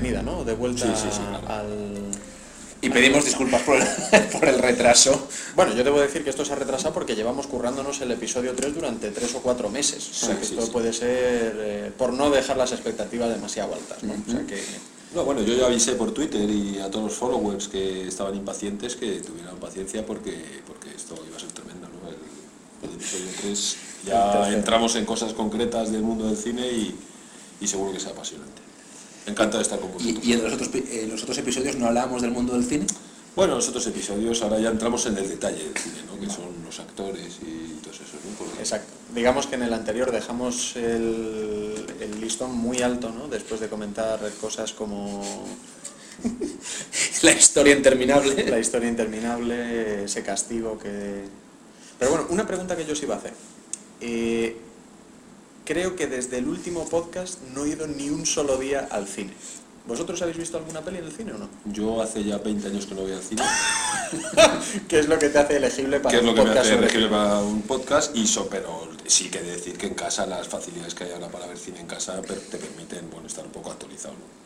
bienvenida, ¿no? De vuelta Sí, sí, sí, claro. al... Y pedimos disculpas por el, por el retraso. Bueno, yo debo decir que esto se ha retrasado porque llevamos currándonos el episodio 3 durante 3 o 4 meses. O sea, que sí, esto sí. puede ser eh, por no dejar las expectativas demasiado altas, ¿no? O sea que... No, bueno, yo ya avisé por Twitter y a todos los followers que estaban impacientes que tuvieran paciencia porque, porque esto iba a ser tremendo, ¿no? El, el episodio 3 El ya entramos en cosas concretas del mundo del cine y, y seguro que sea apasionante. Encantado de estar con vosotros. Y, y en, los otros, pi- en los otros episodios no hablábamos del mundo del cine. Bueno, en los otros episodios ahora ya entramos en el detalle del cine, ¿no? Que son los actores y todo eso, ¿no? Porque- Exacto. Digamos que en el anterior dejamos el, el listón muy alto, ¿no? Después de comentar cosas como La historia interminable. la historia interminable, ese castigo que... Pero bueno, una pregunta que yo os iba a hacer. Eh, creo que desde el último podcast no he ido ni un solo día al cine. ¿Vosotros habéis visto alguna peli en el cine o no? Yo hace ya 20 años que no voy al cine, ¿Qué es lo que te hace elegible para que es lo un que me podcast hace elegible para un podcast, y so, pero sí que decir que en casa las facilidades que hay ahora para ver cine en casa te permiten bueno, estar un poco actualizado. ¿no?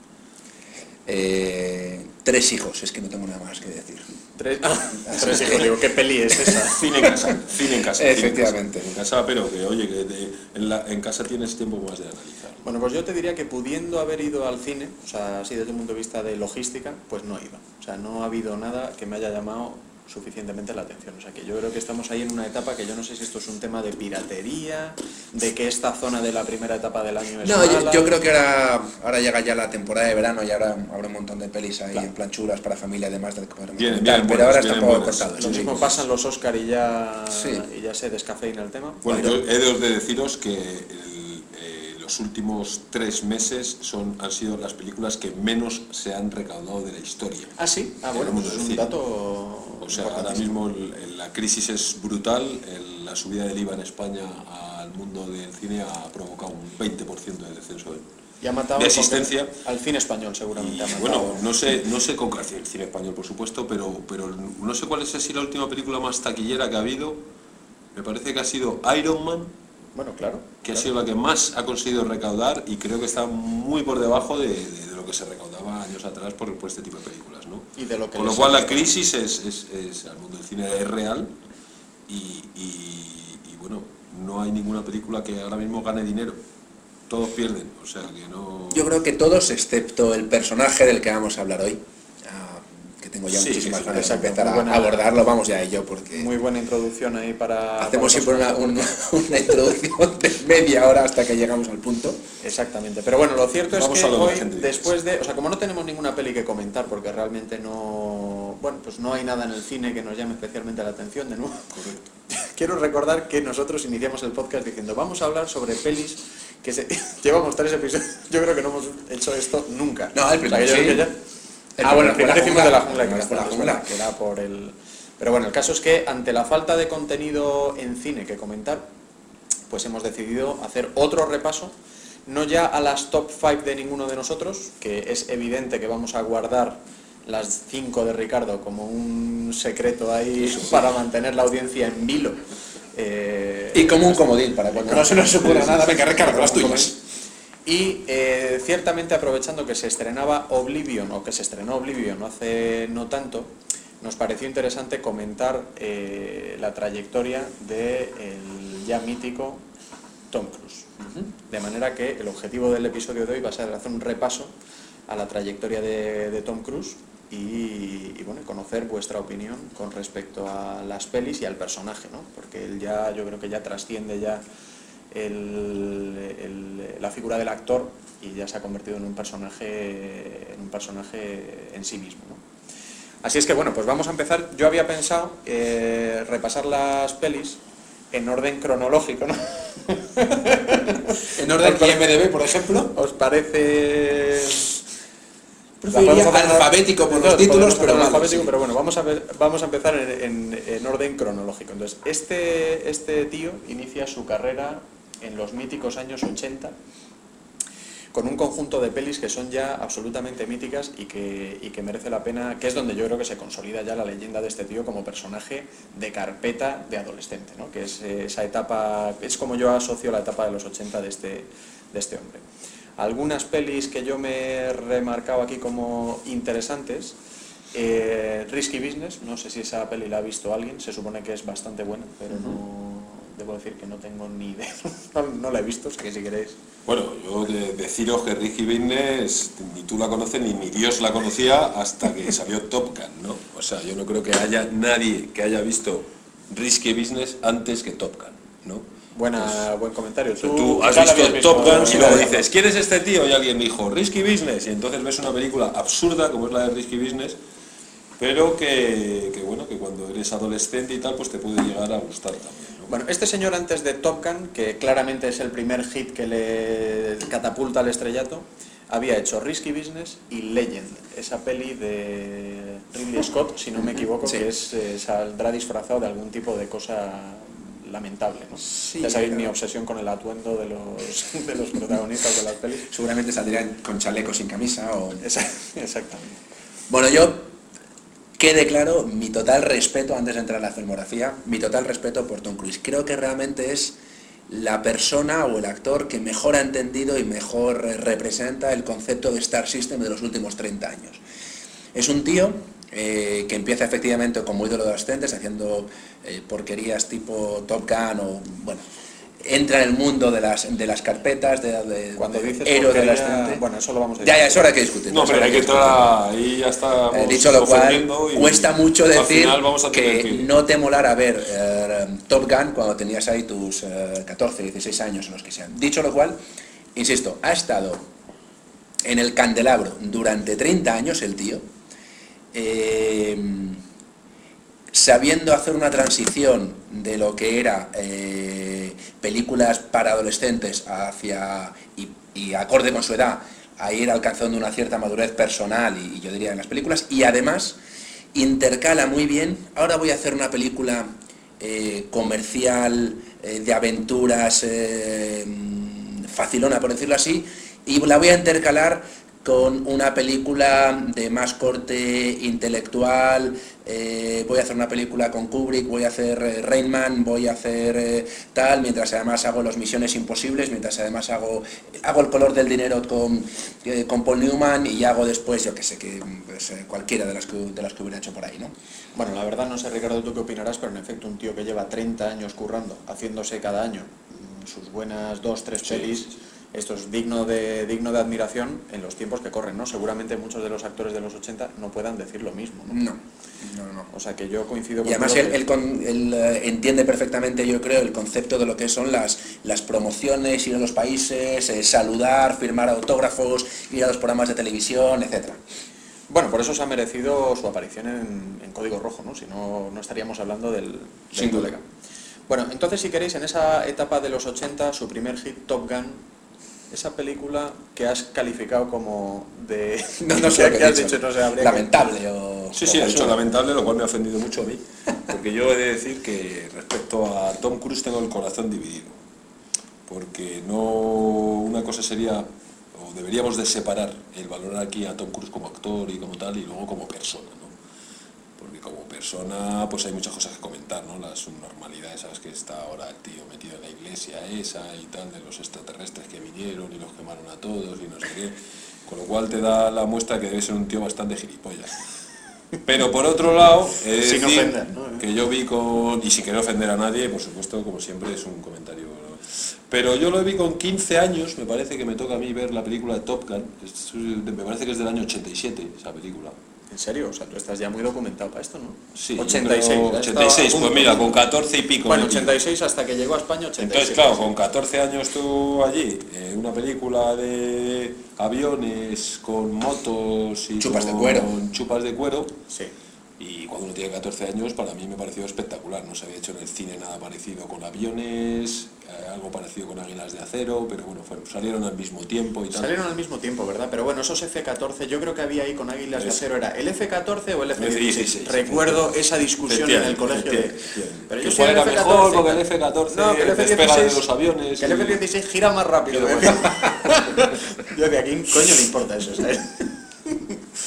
Eh, tres hijos, es que no tengo nada más que decir. Tres, tres hijos, digo, ¿qué peli es esa? Cine en casa, cine en casa. cine en casa. Efectivamente. En casa, pero que oye, que de- en, la- en casa tienes tiempo más de analizar. Bueno, pues yo te diría que pudiendo haber ido al cine, o sea, así desde el punto de vista de logística, pues no he ido. O sea, no ha habido nada que me haya llamado suficientemente la atención. O sea, que yo creo que estamos ahí en una etapa que yo no sé si esto es un tema de piratería, de que esta zona de la primera etapa del año es No, yo, mala. yo creo que ahora, ahora llega ya la temporada de verano y ahora habrá un montón de pelis ahí Claro. en plan chulas para familia además de comentar, vienen pero ahora está un poco cortado. Lo sí. mismo pasan los Oscar y ya, Sí. y ya se descafeina el tema. Bueno, Pero- yo he de, de deciros que el- los últimos tres meses son, han sido las películas que menos se han recaudado de la historia. Ah, sí. Ah, bueno, pues es un dato. O sea, ahora mismo el- el- la crisis es brutal, el- la subida del IVA en España al mundo del cine ha provocado un 20% de descenso. en- Y ha matado de asistencia. al cine español, seguramente. Y ha matado. bueno, no sé, no sé con el cine español, por supuesto, pero, pero no sé cuál es así la última película más taquillera que ha habido. Me parece que ha sido Iron Man, Bueno, claro. que ha sido la que más ha conseguido recaudar y creo que está muy por debajo de, de- de lo que se recaudaba años atrás por, por este tipo de películas, ¿no? Y de lo que Con lo cual la crisis es, es, es al mundo del cine es real y, y- y, bueno, no hay ninguna película que ahora mismo gane dinero. Todos pierden, o sea que no... Yo creo que todos, excepto el personaje del que vamos a hablar hoy, tengo ya Sí, muchísimas ganas de empezar a buena- abordarlo, vamos ya a ello, porque Muy buena introducción ahí para... hacemos siempre una, una introducción de media hora hasta que llegamos al punto. Exactamente. Pero bueno, lo cierto es Vamos que hoy, después de... O sea, como no tenemos ninguna peli que comentar, porque realmente no... Bueno, pues no hay nada en el cine que nos llame especialmente la atención, de nuevo. Quiero recordar que nosotros iniciamos el podcast diciendo, vamos a hablar sobre pelis que se... Llevamos tres episodios, yo creo que no hemos hecho esto nunca. No, el O sea, primero que yo sí. Ah, bueno, el fue hicimos de la jungla, que la jungla. era por el... Pero bueno, el caso es que ante la falta de contenido en cine que comentar, pues hemos decidido hacer otro repaso, no ya a las top 5 de ninguno de nosotros, que es evidente que vamos a guardar las 5 de Ricardo como un secreto ahí para mantener la audiencia en vilo. Eh, Y como un comodín, para cuando no se nos ocurra nada, venga Ricardo, las tuyas. Y eh, ciertamente aprovechando que se estrenaba Oblivion, o que se estrenó Oblivion hace no tanto, nos pareció interesante comentar eh, la trayectoria del ya mítico Tom Cruise. De manera que el objetivo del episodio de hoy va a ser hacer un repaso a la trayectoria de, de Tom Cruise y, y, bueno, conocer vuestra opinión con respecto a las pelis y al personaje, ¿no? Porque él ya, yo creo que ya trasciende ya el- el- la figura del actor y ya se ha convertido en un personaje en un personaje en sí mismo. ¿no? Así es que bueno, pues vamos a empezar. Yo había pensado eh, repasar las pelis en orden cronológico, ¿no? En orden IMDB, por ejemplo. ¿Os parece alfabético por los títulos, pero alfabético, sí. pero bueno, vamos a, ver, vamos a empezar en, en- en orden cronológico. Entonces, este, este tío inicia su carrera en los míticos años 80 con un conjunto de pelis que son ya absolutamente míticas y que, y que merece la pena, que es donde yo creo que se consolida ya la leyenda de este tío como personaje de carpeta de adolescente, ¿no? que es eh, esa etapa, es como yo asocio la etapa de los 80 de este, de este hombre. Algunas pelis que yo me he remarcado aquí como interesantes. eh, Risky Business, no sé si esa peli la ha visto alguien, se supone que es bastante buena, pero no debo decir que no tengo ni idea, no, no la he visto, sea que si queréis. Bueno, yo de, deciros que Ricky Business ni tú la conoces ni, ni Dios la conocía hasta que salió Top Gun, ¿no? O sea, yo no creo que haya nadie que haya visto Risky Business antes que Top Gun, ¿no? Buena, buen comentario. Tú, tú has visto Top Gun y luego dices, ¿quién es este tío? Y alguien dijo, Risky Business. Y entonces ves una película absurda como es la de Risky Business, pero que, que bueno, que cuando eres adolescente y tal, pues te puede llegar a gustar también. Bueno, este señor antes de Top Gun, que claramente es el primer hit que le catapulta al estrellato, había hecho Risky Business y Legend, esa peli de Ridley Scott, si no me equivoco, Sí. que es, eh, saldrá disfrazado de algún tipo de cosa lamentable. ¿no? Sí, ya sabéis mi pero- obsesión con el atuendo de los, de los protagonistas de las pelis. Seguramente saldrían con chaleco sin camisa o... Exactamente. Bueno, yo quede claro mi total respeto, antes de entrar a la filmografía, mi total respeto por Tom Cruise. Creo que realmente es la persona o el actor que mejor ha entendido y mejor representa el concepto de Star System de los últimos 30 años. Es un tío eh, que empieza efectivamente como ídolo de adolescentes haciendo eh, porquerías tipo Top Gun o, bueno, entra en el mundo de las, de las carpetas, de, de, Cuando de dices héroe de adolescente. bueno, eso lo vamos a Ya, ya, discutir. es hora que discutir. No, pero hay que discutir. entrar ahí ya está. Eh, dicho lo cual, y cuesta mucho al decir final vamos a tener que no te molara ver eh, Top Gun cuando tenías ahí tus eh, 14, 16 años o los que sean. Dicho lo cual, insisto, ha estado en el candelabro durante 30 años el tío, eh, sabiendo hacer una transición de lo que era eh, películas para adolescentes hacia y, acorde con su edad a ir alcanzando una cierta madurez personal y, yo diría en las películas y además intercala muy bien ahora voy a hacer una película eh, comercial eh, de aventuras facilona por decirlo así y la voy a intercalar con una película de más corte intelectual, eh, voy a hacer una película con Kubrick, voy a hacer eh, Rain Man, voy a hacer eh, tal, mientras además hago los Misiones Imposibles, mientras además hago, hago el color del dinero con, eh, con Paul Newman y hago después, yo que sé, que pues, cualquiera de las, que, de las que hubiera hecho por ahí, ¿no? Bueno, la verdad no sé, Ricardo, tú qué opinarás, pero en efecto un tío que lleva 30 años currando, haciéndose cada año mm, sus buenas dos, tres Sí, pelis. Esto es digno de, digno de admiración en los tiempos que corren, ¿no? Seguramente muchos de los actores de los 80 no puedan decir lo mismo, ¿no? No, no, no. O sea que yo coincido Y además él, que- él con- él, eh, entiende perfectamente, yo creo, el concepto de lo que son las, las promociones, ir a los países, eh, saludar, firmar autógrafos, ir a los programas de televisión, etcétera. Bueno, por eso se ha merecido su aparición en, en Código Rojo, ¿no? Si no, no estaríamos hablando del, del Sin duda. Bueno, entonces si queréis, en esa etapa de los 80, su primer hit, Top Gun, esa película que has calificado como de... No, no sé que, he has dicho. dicho, no sé, habría que- Lamentable o... Sí, sí, o ha hecho basura. lamentable, lo cual me ha ofendido mucho a mí, porque yo he de decir que respecto a Tom Cruise tengo el corazón dividido, porque no una cosa sería, o deberíamos de separar el valorar aquí a Tom Cruise como actor y como tal, y luego como persona, como persona, pues hay muchas cosas que comentar, ¿no? Las subnormalidades, ¿sabes? Que está ahora el tío metido en la iglesia esa y tal, de los extraterrestres que vinieron y los quemaron a todos y no sé qué. Con lo cual te da la muestra que debe ser un tío bastante gilipollas. Pero por otro lado, he de Sin decir ofender, ¿no? que yo vi con, y sin querer ofender a nadie, por supuesto, como siempre, es un comentario. ¿no? Pero yo lo vi con 15 años, me parece que me toca a mí ver la película de Top Gun, es- me parece que es del año 87 esa película. En serio, o sea, tú estás ya muy documentado para esto, ¿no? Sí, yo 86. creo- ya 86, estaba a pues mira, con 14 y pico. Bueno, metido. 86 hasta que llegó a España, 87. Entonces, claro, con 14 años tú allí, eh, una película de aviones con motos y Chupas de con cuero. chupas de cuero, Sí. Y cuando uno tiene 14 años, para mí me pareció espectacular. No se había hecho en el cine nada parecido con aviones, eh, algo parecido con águilas de acero, pero bueno, fue- salieron al mismo tiempo y tal. Salieron al mismo tiempo, ¿verdad? Pero bueno, esos F-14, yo creo que había ahí con Águilas de Acero, ¿era el F-14 o el F-16? F-16, Recuerdo esa discusión en el colegio de... Efectivamente. Pero Que yo cuál era F-14, mejor, porque el tal. F-14 No, despega de F-16 los aviones. Que el y- F-16 gira más rápido. ¿eh? yo de aquí, coño le importa eso, ¿sabes?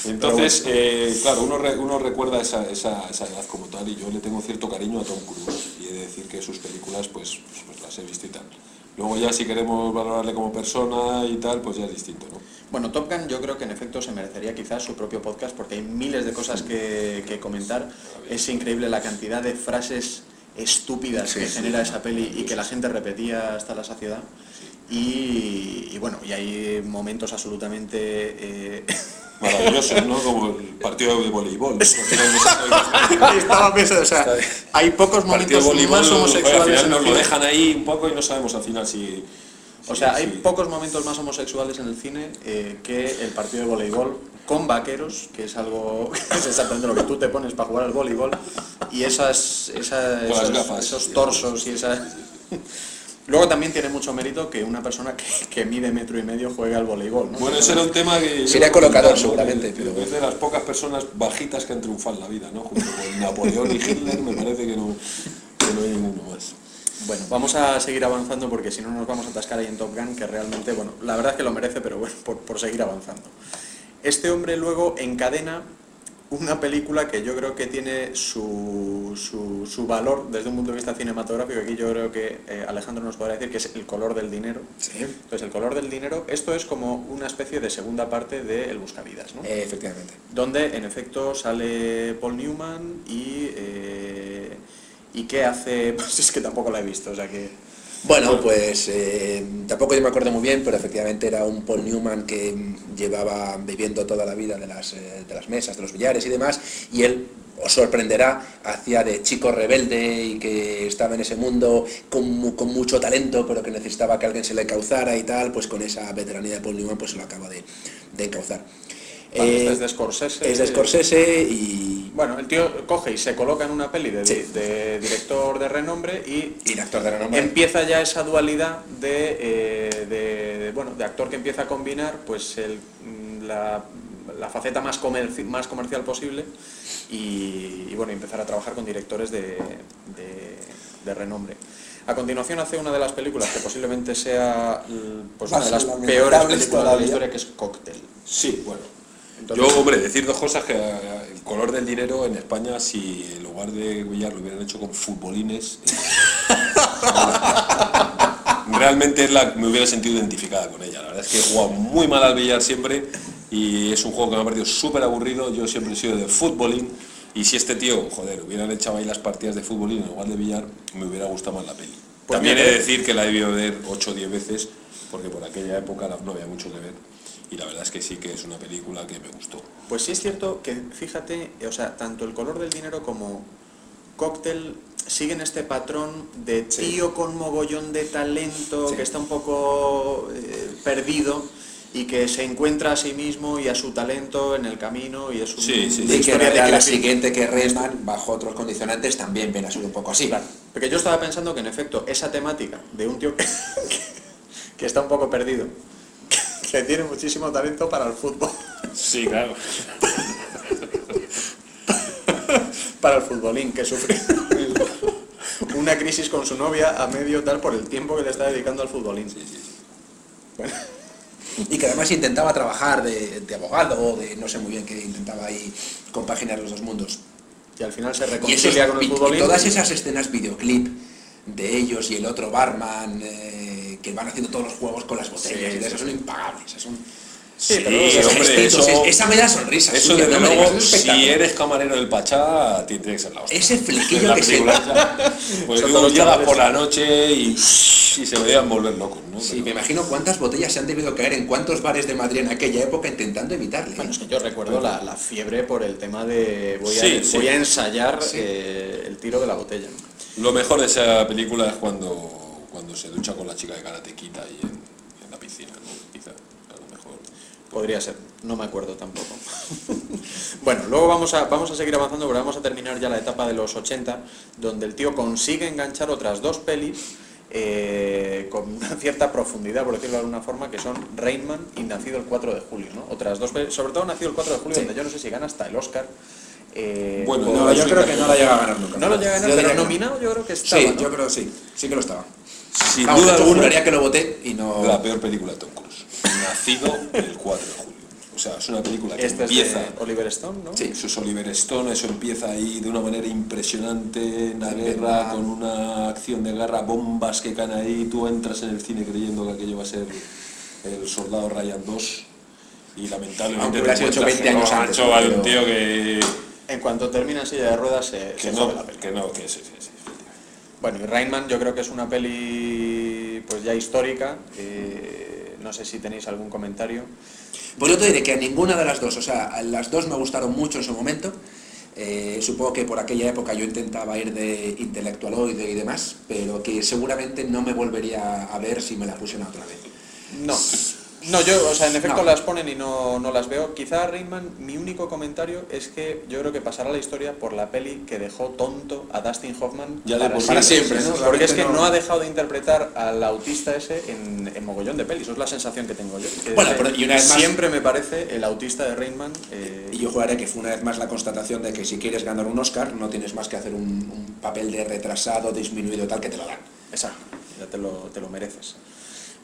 Entonces, eh, claro, uno, re- uno recuerda esa, esa, esa edad como tal y yo le tengo cierto cariño a Tom Cruise y he de decir que sus películas pues, pues, pues las he visto y tal. Luego ya si queremos valorarle como persona y tal, pues ya es distinto, ¿no? Bueno, Top Gun yo creo que en efecto se merecería quizás su propio podcast porque hay miles de cosas que, que comentar. Es increíble la cantidad de frases estúpidas Sí, que sí, genera esa peli y que la gente repetía hasta la saciedad. Y, y bueno, y hay momentos absolutamente... eh, Maravillosos, ¿no? Como el partido de voleibol. Estaba pensando, o sea, hay pocos momentos de voleibol, más joder, al homosexuales final en el nos lo cine. dejan ahí un poco y no sabemos al final si... O sea, hay pocos momentos más homosexuales en el cine eh, que el partido de voleibol con vaqueros, que es algo es exactamente lo que tú te pones para jugar al voleibol, y esas, esa- Con las esos, gafas. esos torsos y esa... Luego también tiene mucho mérito que una persona que, que mide metro y medio juegue al voleibol. ¿no? Bueno, ese era un tema que... Sería colocador, seguramente, pero- Es de las pocas personas bajitas que han triunfado en la vida, ¿no? Junto con Napoleón y Hitler, me parece que no, que no hay ninguno más. Bueno, vamos a seguir avanzando porque si no nos vamos a atascar ahí en Top Gun, que realmente, bueno, la verdad es que lo merece, pero bueno, por, por seguir avanzando. Este hombre luego encadena una película que yo creo que tiene su, su, su valor desde un punto de vista cinematográfico. Aquí yo creo que eh, Alejandro nos podrá decir que es El color del dinero. Sí. Entonces, El color del dinero, esto es como una especie de segunda parte de El Buscavidas, ¿no? Eh, efectivamente. donde en efecto sale Paul Newman y eh, y qué hace pues es que tampoco la he visto o sea que Bueno, pues eh, tampoco yo me acuerdo muy bien, pero efectivamente era un Paul Newman que llevaba viviendo toda la vida de las, eh, de las mesas, de los billares y demás, y él os sorprenderá, hacía de chico rebelde y que estaba en ese mundo con, con mucho talento, pero que necesitaba que alguien se le encauzara y tal, pues con esa veteranía de Paul Newman pues se lo acaba de, de encauzar. Vale, Eh, este es de Scorsese. es de Scorsese y, bueno el tío coge y se coloca en una peli de, Sí. de director de renombre y y actor de renombre. empieza ya esa dualidad de, eh, de- de, bueno de actor que empieza a combinar pues el, mm, la, la faceta más, comerci- más comercial posible y, y, bueno empezar a trabajar con directores de, de- de renombre a continuación hace una de las películas que posiblemente sea pues una de las peores películas de la historia que es Cocktail Sí, bueno. Entonces- Yo, hombre, decir dos cosas que eh, el color del dinero en España, si en lugar de Villar lo hubieran hecho con futbolines, eh, realmente es la, me hubiera sentido identificada con ella. La verdad es que he jugado muy mal al billar siempre y es un juego que me ha parecido súper aburrido. Yo siempre he sido de futbolín y si este tío, joder, hubieran echado ahí las partidas de futbolín en lugar de billar, me hubiera gustado más la peli. También he de decir que la he debido ver 8 o 10 veces porque por aquella época no había mucho que ver y la verdad es que sí que es una película que me gustó. Pues sí es cierto que, fíjate, o sea, tanto el color del dinero como cóctel siguen este patrón de Sí. tío con mogollón de talento Sí. que está un poco eh, perdido y que se encuentra a sí mismo y a su talento en el camino y es un- Sí, sí, una Y que historia de la, siguiente que Rayman, bajo otros condicionantes, también viene a ser un poco así. Claro, porque yo estaba pensando que en efecto esa temática de un tío que, que está un poco perdido, que tiene muchísimo talento para el fútbol. Sí, claro. para el futbolín que sufre una crisis con su novia a medio tal por el tiempo que le está dedicando al futbolín. Bueno, Y que además intentaba trabajar de, de abogado o de no sé muy bien qué, intentaba ahí compaginar los dos mundos. y al final se esos- reconcilia con el y futbolín. todas esas escenas videoclip de ellos y el otro barman eh, que van haciendo todos los juegos con las botellas Sí, y de sí, eso son impagables. Son, Sí, pero Sí, esos hombre, gestitos, eso- es- esa me da sonrisa. Eso suya, desde no luego, digas, es si eres camarero del Pachá, tiene que ser la hostia. Ese flequillo la que se da. Pues digo, llegas por la noche y, y se me debían volver locos, ¿no? Sí, Pero- me imagino cuántas botellas se han debido caer en cuántos bares de Madrid en aquella época intentando evitarle. Bueno, es que yo recuerdo la, la fiebre por el tema de voy a, Sí, sí. voy a ensayar Sí. eh, el tiro de la botella. Lo mejor de esa película es cuando, cuando se ducha con la chica de karatequita ahí en, en la piscina, ¿no? Quizá, a lo mejor. Podría ser, no me acuerdo tampoco. bueno, luego vamos a, vamos a seguir avanzando, pero vamos a terminar ya la etapa de los 80, donde el tío consigue enganchar otras dos pelis eh, con una cierta profundidad, por decirlo de alguna forma, que son Rainman y Nacido el 4 de julio. ¿no? Otras dos pelis, sobre todo Nacido el 4 de julio, Sí. donde yo no sé si gana hasta el Oscar. eh, Bueno, no, yo creo que no la llega a ganar nunca. no lo llega a ganar, Yo pero que nominado yo creo que estaba. Sí, ¿no? yo creo sí, sí que lo estaba. Sin Vamos, duda alguna, juraría que lo voté y no... la peor película de Tom Cruise. Nacido el 4 de julio. O sea, es una película que Este es empieza... de Oliver Stone, ¿no? Sí. Eso es Oliver Stone, eso empieza ahí de una manera impresionante en la guerra, con una acción de guerra, bombas que caen ahí, tú entras en el cine creyendo que aquello va a ser el soldado Ryan 2 y lamentablemente hecho encuentras 20 años que no, antes, macho, hay un pero- tío que, En cuanto termina en silla de ruedas se, que se no, la peli. que no, que. Bueno, y Rainman yo creo que es una peli pues ya histórica. eh, no sé si tenéis algún comentario. Pues yo te diré que a ninguna de las dos, o sea, a las dos me gustaron mucho en su momento. Eh, supongo que por aquella época yo intentaba ir de intelectualoide y demás, pero que seguramente no me volvería a ver si me la pusieran otra vez. No. No, yo, o sea, en efecto No. las ponen y no, no las veo. Quizá Rainman, mi único comentario es que yo creo que pasará la historia por la peli que dejó tonto a Dustin Hoffman Ya de por Para siempre, ¿no? Porque es que no ha dejado de interpretar al autista ese en, en mogollón de pelis. Eso es la sensación que tengo yo. Que Bueno, pero y una vez más- siempre me parece el autista de Rainman. eh, Y yo jugaré que fue una vez más la constatación de que si quieres ganar un Oscar no tienes más que hacer un, un papel de retrasado, disminuido tal que te lo dan. Exacto, ya te lo, te lo mereces.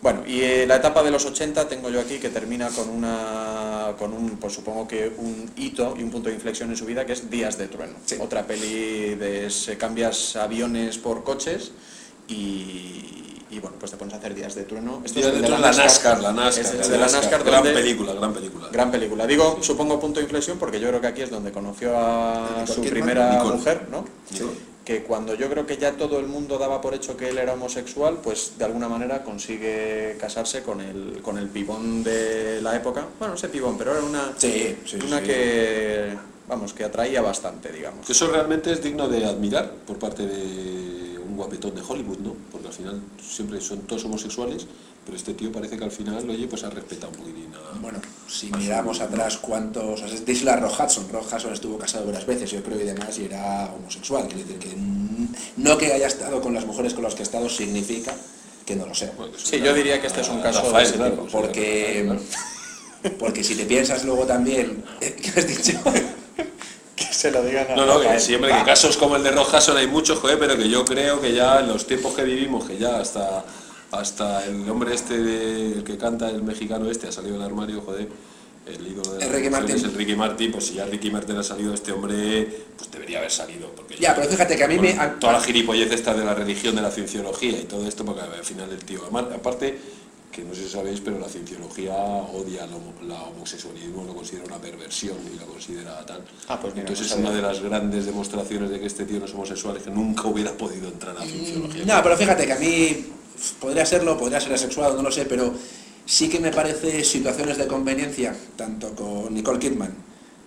Bueno, y eh, la etapa de los 80 tengo yo aquí que termina con una con un, pues supongo que un hito y un punto de inflexión en su vida que es Días de Trueno. Sí. Otra peli de se cambias aviones por coches y, y, bueno, pues te pones a hacer Días de Trueno. Esto es Días el de Trueno, la NASCAR, la NASCAR, Es la de la NASCAR, gran donde- película, gran película. Gran película. Digo, supongo punto de inflexión porque yo creo que aquí es donde conoció a su primera mujer, ¿no? Nicole. Que cuando yo creo que ya todo el mundo daba por hecho que él era homosexual, pues de alguna manera consigue casarse con el, con el pibón de la época. Bueno, no sé pibón, pero era una, Sí, sí, una sí. que, vamos, que atraía bastante, digamos. Eso realmente es digno de admirar por parte de un guapetón de Hollywood, ¿no? Porque al final siempre son todos homosexuales, pero este tío parece que al final, oye, pues ha respetado un poquitín a... Bueno, si miramos atrás cuántos... O sea, díselo a Rock Hudson. Rock Hudson estuvo casado varias veces, yo creo, y demás, y era homosexual. Quiere decir que no que haya estado con las mujeres con las que ha estado significa que no lo sea. Bueno, Sí, yo diría que este es un a caso de Rafael, ese claro, tipo, porque- claro. Porque si te piensas luego también... ¿Qué has dicho? Que se lo digan a No, no, que siempre que casos como el de Rojason hay muchos, joder, pero que yo creo que ya en los tiempos que vivimos, que ya hasta hasta el hombre este de- el que canta el mexicano este ha salido del armario, joder, el ídolo de Enrique mujeres, Martín. el Ricky Martin, pues si ya Ricky Martin ha salido, este hombre pues debería haber salido. Porque Ya, pero fíjate que a mí con me- Toda la gilipollez esta de la religión, de la cienciología y todo esto, porque al final el tío, además, aparte, que no sé si sabéis, pero la cienciología odia la, homo- la homosexualismo, lo considera una perversión y lo considera tal. Ah, pues mira, Entonces no es una de las grandes demostraciones de que este tío no es homosexual, es que nunca hubiera podido entrar a la cienciología. No, pero fíjate que a mí podría serlo, podría ser asexuado, no lo sé, pero sí que me parece situaciones de conveniencia, tanto con Nicole Kidman,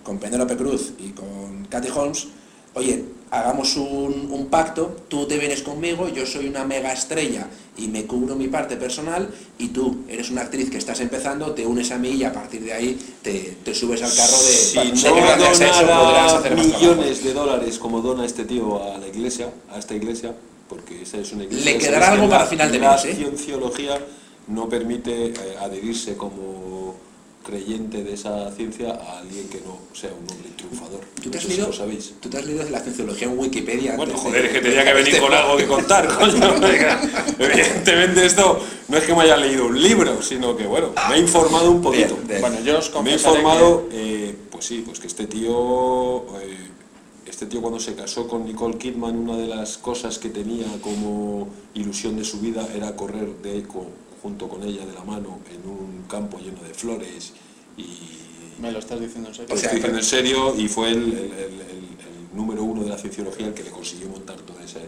con Penélope Cruz y con Katy Holmes, oye, hagamos un, un pacto, tú te vienes conmigo, yo soy una mega estrella y me cubro mi parte personal y tú eres una actriz que estás empezando, te unes a mí y a partir de ahí te, te subes al carro de... Si no para hacer millones de dólares como dona este tío a la iglesia, a esta iglesia, porque esa es una iglesia... Le quedará es que algo la- para final de La mes, ¿eh? cienciología no permite eh, adherirse como creyente de esa ciencia a alguien que no sea un hombre triunfador. ¿Tú te, has No sé si leído, lo sabéis. ¿Tú te has leído de la cienciología en Wikipedia? Bueno, antes de- joder, es que tenía que venir este con algo que contar, coño. Evidentemente esto no es que me haya leído un libro, sino que, bueno, me he informado un poquito. De- de- Bueno, yo os Me he informado, eh, pues sí, pues que este tío, eh, este tío cuando se casó con Nicole Kidman, una de las cosas que tenía como ilusión de su vida era correr de eco junto con ella de la mano en un campo lleno de flores y. ¿Me lo estás diciendo en serio? lo O sea, estoy diciendo en serio y fue el, el- el- el- el número uno de la cienciología el que le consiguió montar todo ese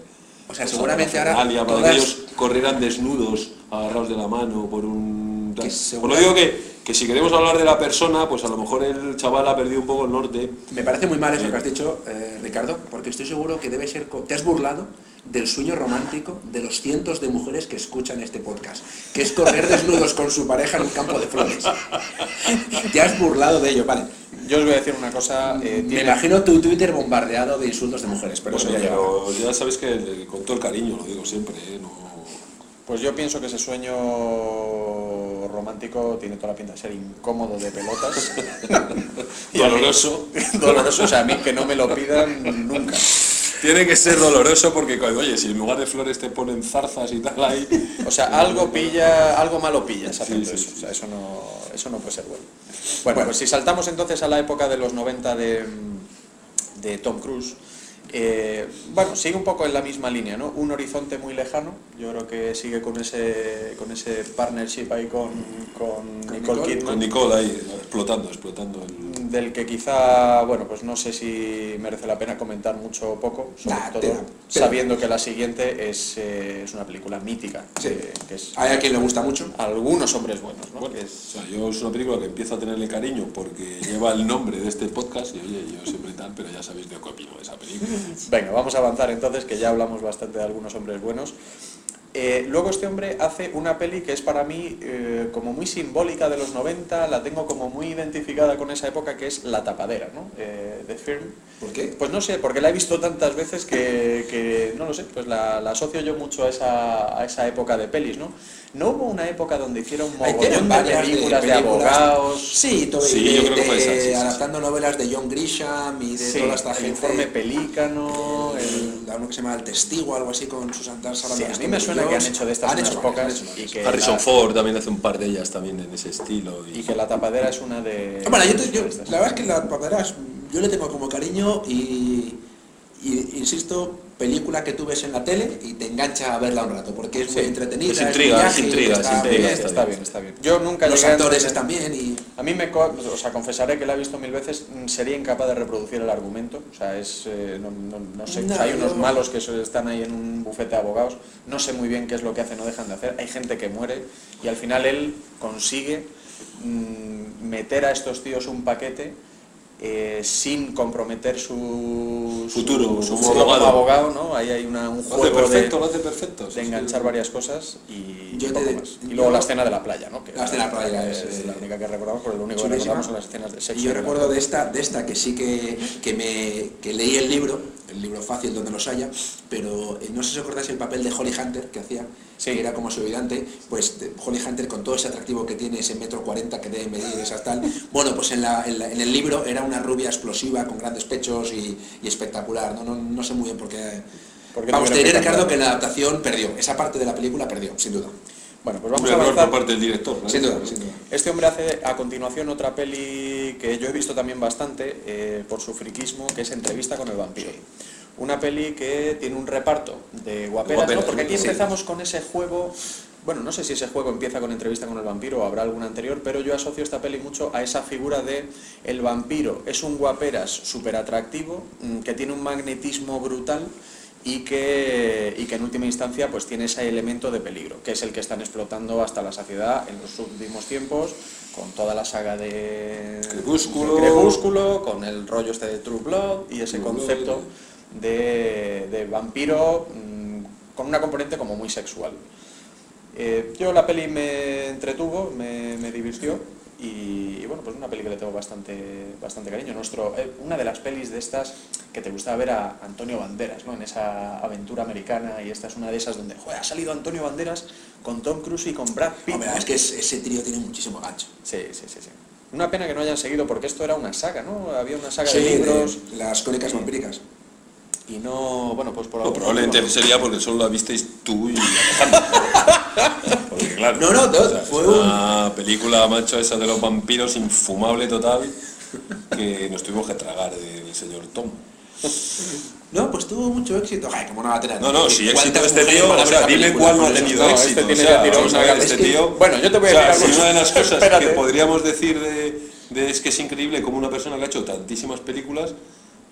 O sea, seguramente ahora para todas- que ellos corrieran desnudos, agarrados de la mano por un... Que Por segura- lo digo que, que si queremos hablar de la persona, pues a lo mejor el chaval ha perdido un poco el norte. Me parece muy mal eso que has dicho, eh, Ricardo, porque estoy seguro que debe ser... Te has burlado del sueño romántico de los cientos de mujeres que escuchan este podcast, que es correr desnudos con su pareja en un campo de flores. Te has burlado de ello, vale. Yo os voy a decir una cosa. eh, Me imagino tu Twitter bombardeado de insultos de mujeres, pero eso Bueno, ya pero ya sabes que eh, con todo el cariño, lo digo siempre, ¿eh? no... Pues yo pienso que ese sueño romántico tiene toda la pinta de ser incómodo de pelotas. Y mí- doloroso. doloroso, o sea, a mí que no me lo pidan nunca. tiene que ser doloroso porque, oye, si en lugar de flores te ponen zarzas y tal ahí... O sea, algo pilla, algo malo pillas haciendo Sí, sí, eso. sí, O sea, eso no, eso no puede ser bueno. Bueno, pues si saltamos entonces a la época de los 90 de, de Tom Cruise, eh, bueno, sigue un poco en la misma línea, ¿no? Un horizonte muy lejano, yo creo que sigue con ese, con ese partnership ahí con, con Nicole Nicole, Kidman. Con Nicole ahí, explotando, explotando el... del que quizá, bueno, pues no sé si merece la pena comentar mucho o poco, sobre Nah, todo sabiendo que la siguiente es, eh, es una película mítica, Sí. que, que es Hay a quien le gusta mucho. algunos hombres buenos, ¿no? Bueno, o sea, yo es una película que empiezo a tenerle cariño porque lleva el nombre de este podcast y oye, yo siempre tal, pero ya sabéis de qué opino de esa película. Venga, vamos a avanzar entonces, que ya hablamos bastante de algunos hombres buenos. Eh, luego este hombre hace una peli que es para mí eh, como muy simbólica de los 90, la tengo como muy identificada con esa época, que es La Tapadera, ¿no? Eh, The Firm. ¿Por qué? Pues no sé, porque la he visto tantas veces que, que, no lo sé, pues la, la asocio yo mucho a esa, a esa época de pelis, ¿no? No hubo una época donde hicieron mogollón de varias películas de, películas. abogados, Sí, todo, Sí, de- yo creo que fue de- esa, sí, sí, sí. adaptando novelas de John Grisham y de sí, toda esta el gente. informe Pelícano, el... el, uno que se llama El Testigo, algo así con Susan. Sí, a mí me suena que han hecho de estas Han unas hecho pocas y que Harrison la- Ford también hace un par de ellas también en ese estilo. Y, y que la tapadera es una de... Bueno, yo, te- yo- de estas. la verdad es que las paperas yo le tengo como cariño y, y, insisto, película que tú ves en la tele y te engancha a verla un rato porque es muy entretenida. es intriga, es intriga, está intriga, bien. está, está bien, está bien. Yo nunca Los actores están bien y A mí me, o sea, confesaré que la he visto mil veces, mm, sería incapaz de reproducir el argumento, o sea, es, eh, no, no- no sé, No, hay unos malos que están ahí en un bufete de abogados, no sé muy bien qué es lo que hacen o dejan de hacer, hay gente que muere y al final él consigue mm, meter a estos tíos un paquete eh, sin comprometer su su- Futuro, su como futuro abogado. abogado, ¿no? Ahí hay una, un lo hace juego perfecto, de, lo hace perfecto. sí, de sí. enganchar varias cosas y, Yo y te- poco más. Y yo- luego la escena de la playa, ¿no? Que La escena de la playa es, es, la eh, única que recordamos, porque lo único que chulísima. recordamos son las escenas de sexo. Y yo recuerdo de esta, de esta que sí que, que me que leí el libro, el libro fácil donde los haya, pero eh, no sé si os acordáis el papel de Holly Hunter que hacía, Sí. que era como su ayudante, pues Holly Hunter con todo ese atractivo que tiene, ese metro cuarenta que debe medir, esas tal, bueno, pues en, la- en la- en el libro era una rubia explosiva con grandes pechos y, y espectacular, no, no, no sé muy bien por qué... ¿Por qué Vamos, te diré que Ricardo que en la adaptación perdió, esa parte de la película perdió, sin duda. Bueno, pues Un vamos a error avanzar. por parte del director. ¿no? Sin duda, sin duda. Este hombre hace a continuación otra peli que yo he visto también bastante eh, por su friquismo, que es Entrevista con el vampiro. Una peli que tiene un reparto de guaperas, Guaperas, ¿no? Porque aquí empezamos con ese juego, bueno, no sé si ese juego empieza con Entrevista con el vampiro o habrá alguna anterior, pero yo asocio esta peli mucho a esa figura de el vampiro es un guaperas súper atractivo, mm, que tiene un magnetismo brutal y que, y que en última instancia pues tiene ese elemento de peligro, que es el que están explotando hasta la saciedad en los últimos tiempos, con toda la saga de Crepúsculo. de Crepúsculo, con el rollo este de True Blood y ese concepto de, de vampiro mm, con una componente como muy sexual. Eh, yo la peli me entretuvo, me, me divirtió y, y, bueno, pues una peli que le tengo bastante, bastante cariño. Nuestro, eh, una de las pelis de estas que te gustaba ver a Antonio Banderas, ¿no? En esa aventura americana y esta es una de esas donde, joder, ha salido Antonio Banderas con Tom Cruise y con Brad Pitt. Hombre, es que es- ese trío tiene muchísimo gancho. Sí, sí, sí, sí. Una pena que no hayan seguido porque esto era una saga, ¿no? Había una saga Sí, de de- libros las crónicas vampíricas. Y no, bueno, pues por No, algún probablemente motivo- sería porque solo la visteis tú y. Porque claro, No, no, no, o sea, fue es un- una película, macho, esa de los vampiros, infumable total, que nos tuvimos que tragar del señor Tom. No, pues tuvo mucho éxito. Ay, cómo no va a tener. No, no, si éxito ¿Cuántas este tío, o sea, dime cuál no ha Por eso- tenido no, éxito. este tiene o sea, vamos a una ver, este tío... Bueno, yo te voy a o sea, decir algo. si una de las cosas que podríamos decir de, de es que es increíble como una persona que ha hecho tantísimas películas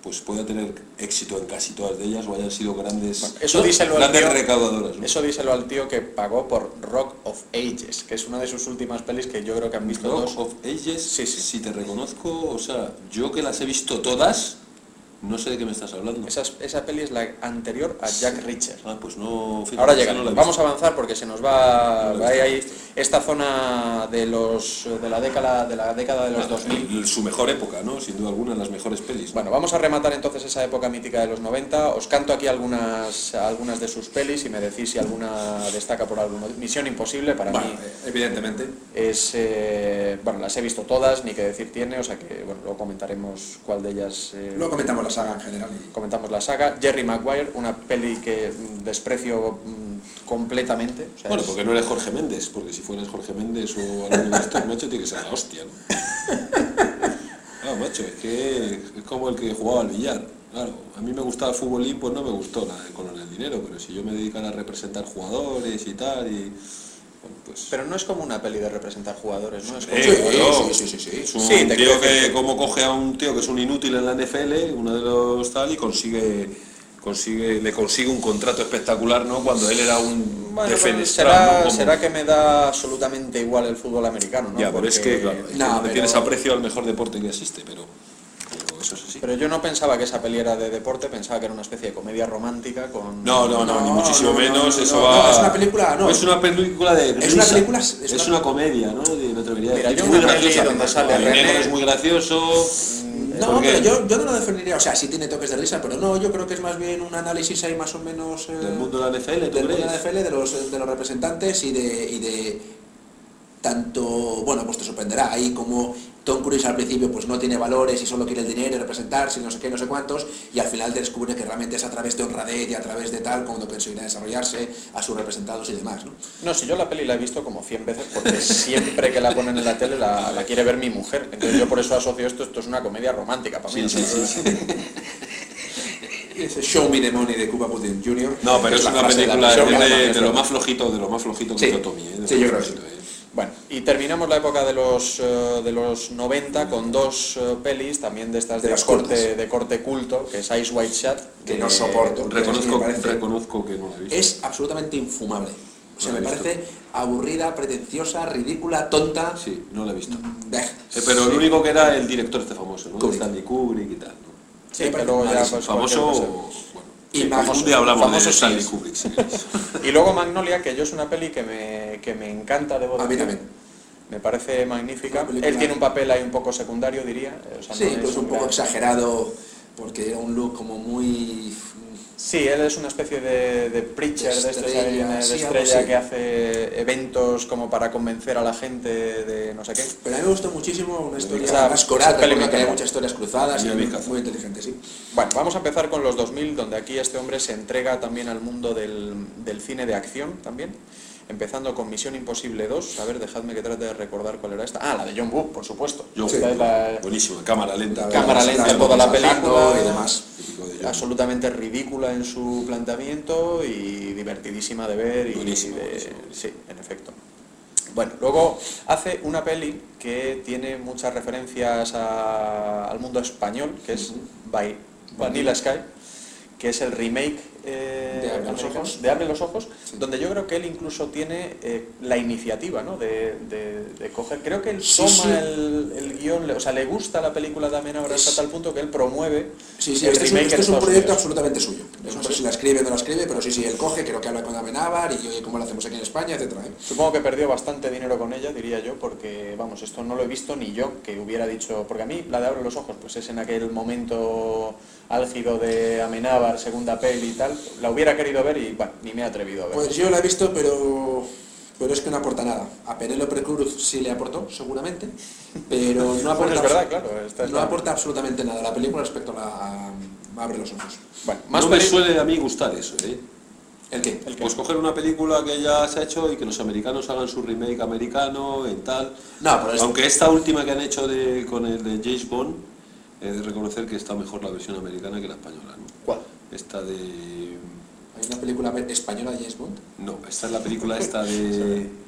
pues pueda tener éxito en casi todas de ellas o hayan sido grandes, eso díselo al grandes tío. recaudadoras. ¿no? Eso díselo al tío que pagó por Rock of Ages, que es una de sus últimas pelis que yo creo que han visto Rock of Ages, Sí, sí. si te reconozco, o sea, yo que las he visto todas, no sé de qué me estás hablando. Esa, esa peli es la anterior a Jack Reacher. Ah, pues no... fíjate, Ahora llega, no vamos a avanzar porque se nos va No hay esta zona de los de la década de la década de los 2000. El- Su mejor época, ¿no? Sin duda alguna, las mejores pelis. ¿no? Bueno, vamos a rematar entonces esa época mítica de los 90. Os canto aquí algunas algunas de sus pelis y me decís si alguna destaca por alguno. Misión Imposible para Bueno, mí evidentemente. es eh, bueno las he visto todas ni que decir tiene o sea que bueno luego comentaremos cuál de ellas eh, Luego comentamos las saga en general. y- comentamos la saga. Jerry Maguire, una peli que mm, desprecio mm, completamente. o sea, Bueno, es- porque no eres Jorge Méndez, porque si fueras Jorge Méndez o alguno de estos, macho, tiene que ser la hostia, ¿no? Claro, macho, es que es como el que jugaba al billar. Claro, a mí me gustaba el fútbolín, pues no me gustó nada de Colonel Dinero, pero si yo me dedicara a representar jugadores y tal, y pues... Pero no es como una peli de representar jugadores, ¿no? Es como- Eh, bueno, sí, sí, sí, sí. Es un Sí, te tío que como coge a un tío que es un inútil en la NFL, uno de los tal, y consigue, consigue, le consigue un contrato espectacular, ¿no? Cuando él era un Bueno, defenestral, será, ¿no? Como- será que me da absolutamente igual el fútbol americano, ¿no? Ya, pero es que, claro, tienes aprecio al mejor deporte que existe, pero, pero yo no pensaba que esa peli era de deporte, pensaba que era una especie de comedia romántica con... No, no, no, No, ni muchísimo no, no, menos, no, eso no, va... no, es una película, no. Es una película de Es una película- es es, una- comedia, ¿no? De, me atrevería Mira, yo muy una peli graciosa. donde sale René- es muy gracioso. No, porque pero yo, yo no lo definiría, o sea, sí tiene toques de risa, pero no, yo creo que es más bien un análisis ahí más o menos... eh, Del mundo de la NFL, ¿tú del mundo de la? NFL, de los, de los representantes y de, y de tanto, bueno, pues te sorprenderá ahí como Tom Cruise al principio pues no tiene valores y solo quiere el dinero y representarse y no sé qué, no sé cuántos, y al final te descubre que realmente es a través de honradez y a través de tal cuando conseguirá desarrollarse a sus representados y demás, ¿no? No, si yo la peli la he visto como 100 veces porque siempre que la ponen en la tele la, la quiere ver mi mujer. Entonces yo por eso asocio esto, esto es una comedia romántica para mí. Sí, o sí, sea, sí, sí. Ese Show Me the Money de Cuba Gooding Jr. No, pero es la una de película de, lo más flojito, de lo más flojito que Sí. hizo Tommy. ¿eh? Sí, yo creo que sí. Bueno, y terminamos la época de los, eh, de los 90 con dos eh, pelis también de estas De corte, de corte culto, que es Ice White Shut. Que no soporto. Reconozco, parece- reconozco que no la he visto. Es absolutamente infumable. O sea, No me parece aburrida, pretenciosa, ridícula, tonta. Sí, no la he visto. Eh, pero el único que era el director este famoso, ¿no? Kubrick. Stanley Kubrick y tal. ¿no? Sí, que luego ya pues, Famoso. Y sí, famoso- un día hablamos de sí Stanley. Kubrick, cosa. Y luego Magnolia, que yo es una peli que me, que me encanta, debo A mí también. Me parece magnífica. Él tiene un papel ahí un poco secundario, diría. o sea, Sí, no es pues un poco gran- exagerado, porque era un look como muy... Sí, él es una especie de, de preacher, De de, estos estrella, de sí, estrella que hace eventos como para convencer a la gente de no sé qué. Pero a mí me gustó muchísimo una historia más esa peli me recuerdo que hay muchas historias cruzadas y muy, muy inteligente, sí. Bueno, vamos a empezar con los 2000, donde aquí este hombre se entrega también al mundo del, del cine de acción también. Empezando con Misión Imposible 2. A ver, dejadme que trate de recordar cuál era esta. Ah, la de John Woo, por supuesto. Yo, Esta es la- buenísimo, cámara lenta. Cámara lenta toda la película. y demás. De John. absolutamente ridícula en su planteamiento y divertidísima de ver y Buenísimo, de- buenísimo. sí, en efecto. Bueno, luego hace una peli que tiene muchas referencias a- al mundo español, que es By Vanilla Sky, que es el remake eh, De Abre los ojos. de Abre los ojos, Sí. donde yo creo que él incluso tiene eh, la iniciativa ¿no? de, de- de coger. Creo que él Sí, toma sí. El, el guion, le- o sea, le gusta la película de Amenábar hasta tal punto que él promueve Sí, sí, el este es remake este es un Estados proyecto absolutamente suyo. No sé si la escribe o no la escribe, pero sí, sí, él coge, creo que habla con Amenábar y oye, cómo lo hacemos aquí en España, etcétera. ¿eh? Supongo que perdió bastante dinero con ella, diría yo, porque, vamos, esto no lo he visto ni yo, que hubiera dicho, porque a mí la de Abre los Ojos, pues es en aquel momento álgido de Amenábar, segunda peli y tal, la hubiera querido ver y, bueno, ni me he atrevido a ver. Pues yo la he visto, pero, pero es que no aporta nada. A Penélope Cruz sí le aportó, seguramente, pero no aporta, es verdad, claro, esta es no aporta absolutamente nada la película respecto a, la, Abre los ojos. bueno, más no me suele a mí gustar eso, ¿eh? ¿El qué? El Pues coger una película que ya se ha hecho y que los americanos hagan su remake americano en tal. No, pero es- Aunque esta última que han hecho de, con el de James Bond, he de reconocer que está mejor la versión americana que la española. ¿no? ¿Cuál? Esta de... ¿Hay una película española de James Bond? No, esta es la película esta de...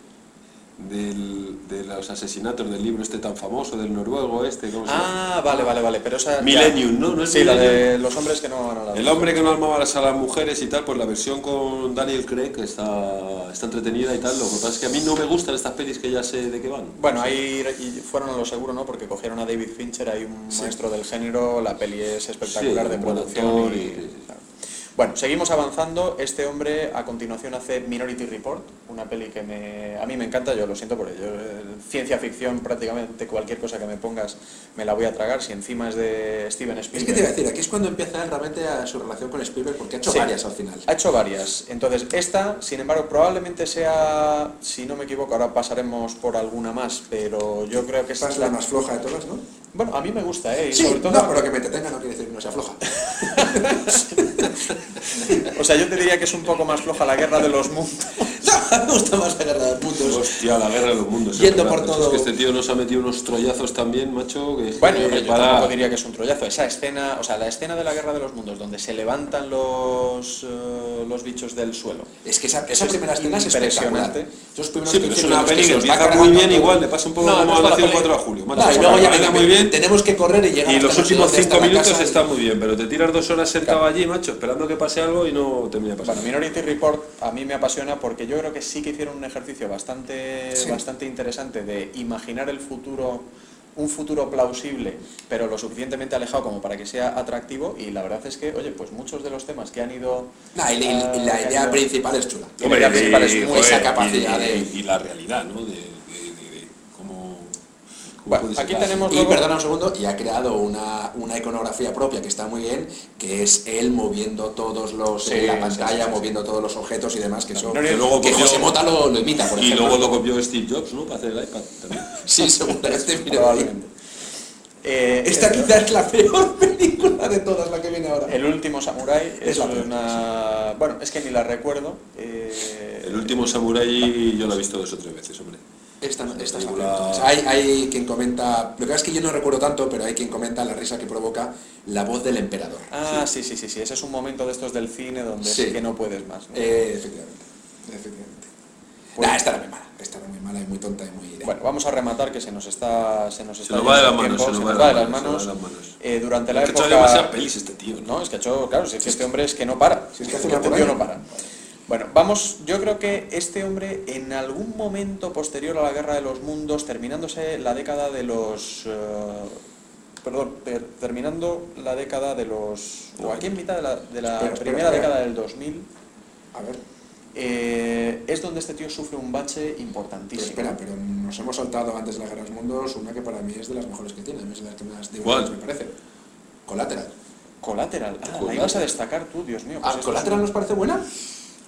del- de los asesinatos del libro este tan famoso, del noruego este, ¿cómo se llama? Ah, vale, vale, vale, pero esa... Millennium, ¿no? ¿No es sí, la de los hombres que no la El hombre que no armaba a las mujeres y tal, pues la versión con Daniel Craig que está, está entretenida y tal. Lo que pasa es que a mí no me gustan estas pelis que ya sé de qué van. Bueno, ahí y fueron a lo seguro, ¿no? Porque cogieron a David Fincher, hay un Sí. maestro del género, la peli es espectacular Sí, de producción y... y- claro. Bueno, seguimos avanzando. Este hombre a continuación hace Minority Report, una peli que me, a mí me encanta, yo lo siento por ello. Eh, Ciencia ficción, prácticamente cualquier cosa que me pongas me la voy a tragar, si encima es de Steven Es Spielberg. que te iba a decir, aquí es cuando empieza realmente a su relación con Spielberg, porque ha hecho Sí. varias al final. Ha hecho varias. Entonces, esta, sin embargo, probablemente sea, si no me equivoco, ahora pasaremos por alguna más, pero yo creo que esta es es la más floja de todas, ¿no? Bueno, a mí me gusta, ¿eh? Y Sí, sobre todo, no, pero que me entretenga no quiere decir que no sea floja. o sea, yo te diría que es un poco más floja la guerra de los mundos. No, me gusta más la guerra de puntos. Hostia, la guerra de los mundos. es Yendo por Es todo. que este tío nos ha metido unos trollazos también, macho. Que es Bueno, que yo para- tampoco diría que es un trollazo. Esa escena, o sea, la escena de la guerra de los mundos, donde se levantan los, eh, los bichos del suelo. Es que esa, esa es primera escena es impresionante. Esos primeros Sí, pero es 15 una minutos peli que los empieza muy bien, todo. igual, le pasa un poco No, como no es a la Nación peli- 4 de julio. macho. No, y luego ya venga, muy bien. tenemos que correr y llegar Y los últimos dónde cinco está la minutos casa. está muy bien, pero te tiras dos horas sentado allí, macho, esperando que pase algo y no termina de pasar. Bueno, Minority Report a mí me apasiona porque yo creo que sí que hicieron un ejercicio bastante, Sí. bastante interesante de imaginar el futuro, un futuro plausible, pero lo suficientemente alejado como para que sea atractivo. Y la verdad es que, oye, pues muchos de los temas que han ido. Nah, y, y- y que la han idea ido- principal es chula. Hombre, la principal es muy esa capacidad y, de- y la realidad, ¿no? De, Bueno, ser. aquí tenemos Y luego- perdona un segundo, y ha creado una, una iconografía propia que está muy bien, que es él moviendo todos los Sí, en la pantalla, sí, sí. moviendo todos los objetos y demás, que eso Minority- que luego que cogió- José Mota lo, lo imita, por Y ejemplo. luego lo copió Steve Jobs, ¿no? Para hacer el iPad también. Sí, seguramente. Probablemente. Eh, Esta eh, quizás es la peor película de todas la que viene ahora. El último Samurai Es es la peor, una. Bueno, es que ni la recuerdo. eh, El último Samurai yo lo he visto dos o tres veces, hombre. Esta, esta es la. O sea, hay, hay quien comenta, lo que pasa es que yo no recuerdo tanto, pero hay quien comenta la risa que provoca la voz del emperador. Ah, sí, sí, sí, sí. Ese es un momento de estos del cine donde Sí. es que no puedes más. ¿no? Eh, efectivamente, efectivamente. Pues- Nah, esta era muy mala, esta era muy mala y muy tonta y muy... Bueno, vamos a rematar que se nos está se nos Se está nos va de las yendo el manos, tiempo, se nos va de las las manos, se manos. nos va de las manos. Eh, durante la Es que ha hecho época demasiadas pelis este tío, ¿no? No, es que ha hecho, claro, si es que este hombre es que no para. Si es que hace este una tío no para. Bueno, vamos, yo creo que este hombre en algún momento posterior a la Guerra de los Mundos, terminándose la década de los... eh, perdón, ter- terminando la década de los... o aquí en mitad de la, de la Espera, primera espera. década del 2000, A ver, eh, es donde este tío sufre un bache pero importantísimo. espera, pero nos hemos saltado antes de la Guerra de los Mundos una que para mí es de las mejores que tiene, es de las que más divertidas me parece. Colateral. Colateral. Ah, la Colateral. ibas a destacar tú, Dios mío. pues Ah, ¿Colateral es nos parece buena?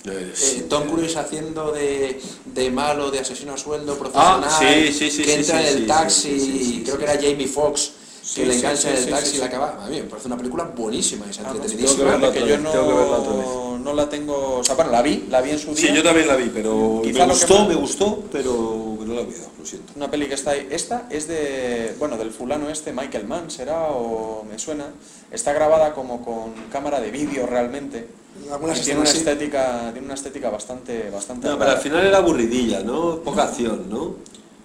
Eh, Eh, Tom Cruise haciendo de, de malo, de asesino a sueldo, profesional, Ah, sí, sí, sí, que entra sí, en el sí, taxi, sí, sí, sí, creo que era Jamie Foxx, Sí, que le engancha sí, en el taxi sí, y la acaba. A mí me parece una película buenísima, es Ah, pues entretenidísima. tengo que yo no, no la tengo... O sea, bueno, la vi, la vi en su día. Sí, yo también la vi, pero me gustó, me gustó, pero no la he olvidado, lo siento. Una peli que está ahí. Esta es de, bueno, del fulano este, Michael Mann, será o me suena. Está grabada como con cámara de vídeo realmente. Algunas Y tiene una sí. estética, tiene una estética bastante, bastante. No, pero al final era aburridilla, ¿no? Poca acción, ¿no?